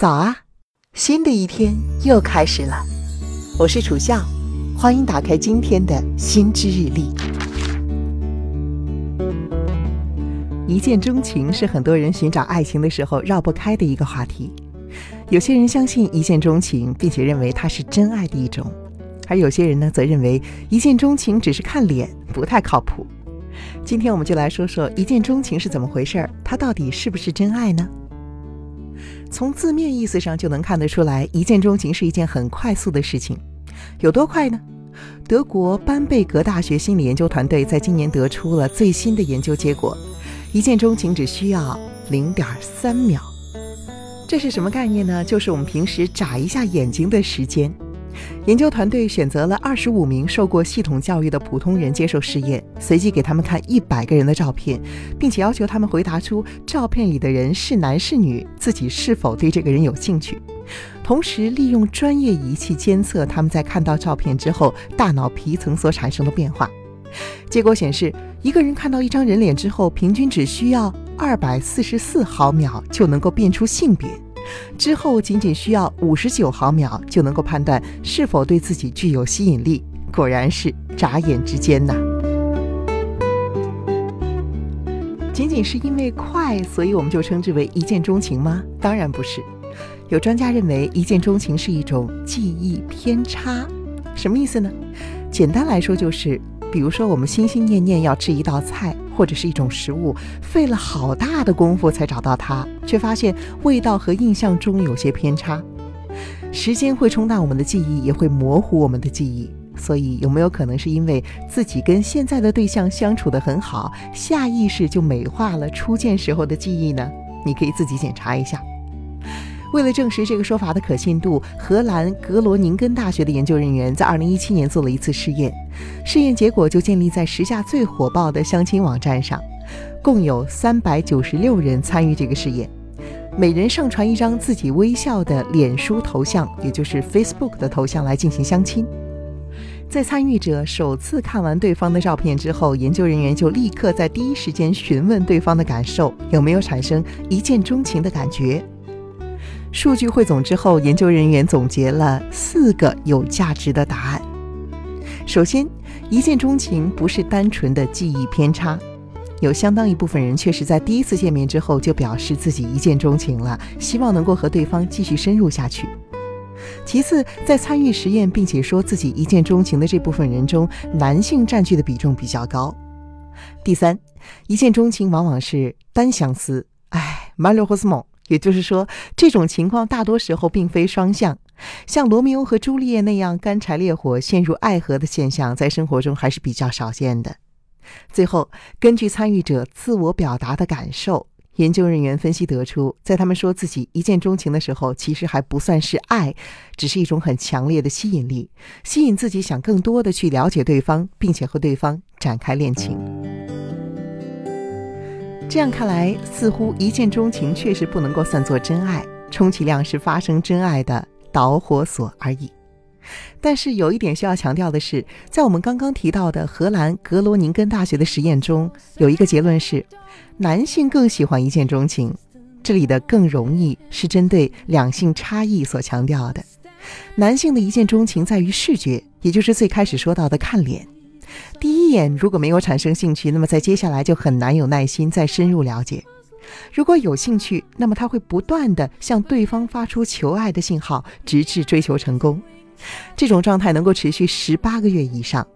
早啊，新的一天又开始了。我是楚笑，欢迎打开今天的心之日历。一见钟情是很多人寻找爱情的时候绕不开的一个话题。有些人相信一见钟情，并且认为它是真爱的一种；而有些人呢，则认为一见钟情只是看脸，不太靠谱。今天我们就来说说一见钟情是怎么回事儿，它到底是不是真爱呢？从字面意思上就能看得出来，一见钟情是一件很快速的事情。有多快呢？德国班贝格大学心理研究团队在今年得出了最新的研究结果：一见钟情只需要零点三秒。这是什么概念呢？就是我们平时眨一下眼睛的时间。研究团队选择了二十五名受过系统教育的普通人接受试验，随机给他们看一百个人的照片，并且要求他们回答出照片里的人是男是女，自己是否对这个人有兴趣。同时，利用专业仪器监测他们在看到照片之后大脑皮层所产生的变化。结果显示，一个人看到一张人脸之后，平均只需要二百四十四毫秒就能够辨出性别。之后仅仅需要五十九毫秒就能够判断是否对自己具有吸引力，果然是眨眼之间呐！仅仅是因为快，所以我们就称之为一见钟情吗？当然不是。有专家认为，一见钟情是一种记忆偏差。什么意思呢？简单来说就是。比如说，我们心心念念要吃一道菜或者是一种食物，费了好大的功夫才找到它，却发现味道和印象中有些偏差。时间会冲淡我们的记忆，也会模糊我们的记忆。所以，有没有可能是因为自己跟现在的对象相处得很好，下意识就美化了初见时候的记忆呢？你可以自己检查一下。为了证实这个说法的可信度，荷兰格罗宁根大学的研究人员在2017年做了一次试验，试验结果就建立在时下最火爆的相亲网站上，共有396人参与这个试验，每人上传一张自己微笑的脸书头像，也就是 Facebook 的头像来进行相亲。在参与者首次看完对方的照片之后，研究人员就立刻在第一时间询问对方的感受，有没有产生一见钟情的感觉。数据汇总之后，研究人员总结了四个有价值的答案。首先，一见钟情不是单纯的记忆偏差，有相当一部分人确实在第一次见面之后就表示自己一见钟情了，希望能够和对方继续深入下去。其次，在参与实验并且说自己一见钟情的这部分人中，男性占据的比重比较高。第三，一见钟情往往是单相思，哎，马洛霍斯蒙。也就是说，这种情况大多时候并非双向，像罗密欧和朱丽叶那样干柴烈火、陷入爱河的现象，在生活中还是比较少见的。最后，根据参与者自我表达的感受，研究人员分析得出，在他们说自己一见钟情的时候，其实还不算是爱，只是一种很强烈的吸引力，吸引自己想更多的去了解对方，并且和对方展开恋情。这样看来，似乎一见钟情确实不能够算作真爱，充其量是发生真爱的导火索而已。但是有一点需要强调的是，在我们刚刚提到的荷兰格罗宁根大学的实验中，有一个结论是，男性更喜欢一见钟情。这里的“更容易”是针对两性差异所强调的。男性的一见钟情在于视觉，也就是最开始说到的看脸。第一眼如果没有产生兴趣，那么在接下来就很难有耐心再深入了解。如果有兴趣，那么他会不断的向对方发出求爱的信号，直至追求成功。这种状态能够持续十八个月以上。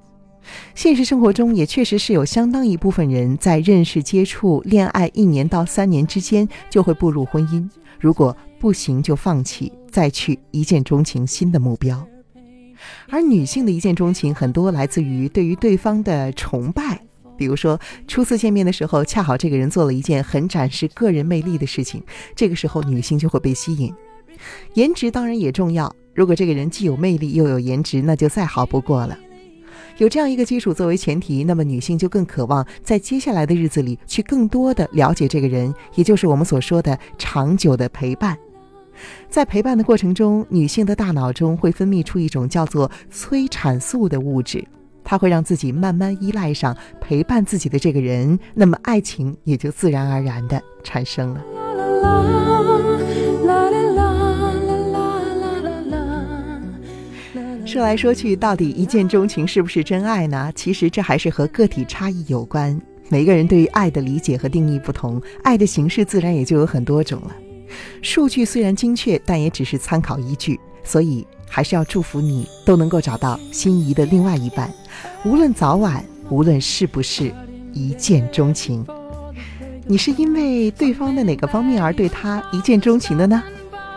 现实生活中也确实是有相当一部分人在认识、接触、恋爱一年到三年之间就会步入婚姻，如果不行就放弃，再去一见钟情新的目标。而女性的一见钟情很多来自于对于对方的崇拜，比如说初次见面的时候，恰好这个人做了一件很展示个人魅力的事情，这个时候女性就会被吸引。颜值当然也重要，如果这个人既有魅力又有颜值，那就再好不过了。有这样一个基础作为前提，那么女性就更渴望在接下来的日子里去更多的了解这个人，也就是我们所说的长久的陪伴。在陪伴的过程中，女性的大脑中会分泌出一种叫做催产素的物质，它会让自己慢慢依赖上陪伴自己的这个人，那么爱情也就自然而然的产生了。说来说去，到底一见钟情是不是真爱呢？其实这还是和个体差异有关。每个人对于爱的理解和定义不同，爱的形式自然也就有很多种了。数据虽然精确，但也只是参考依据。所以还是要祝福你都能够找到心仪的另外一半，无论早晚，无论是不是一见钟情。你是因为对方的哪个方面而对他一见钟情的呢？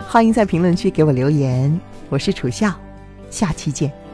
欢迎在评论区给我留言。我是楚笑，下期见。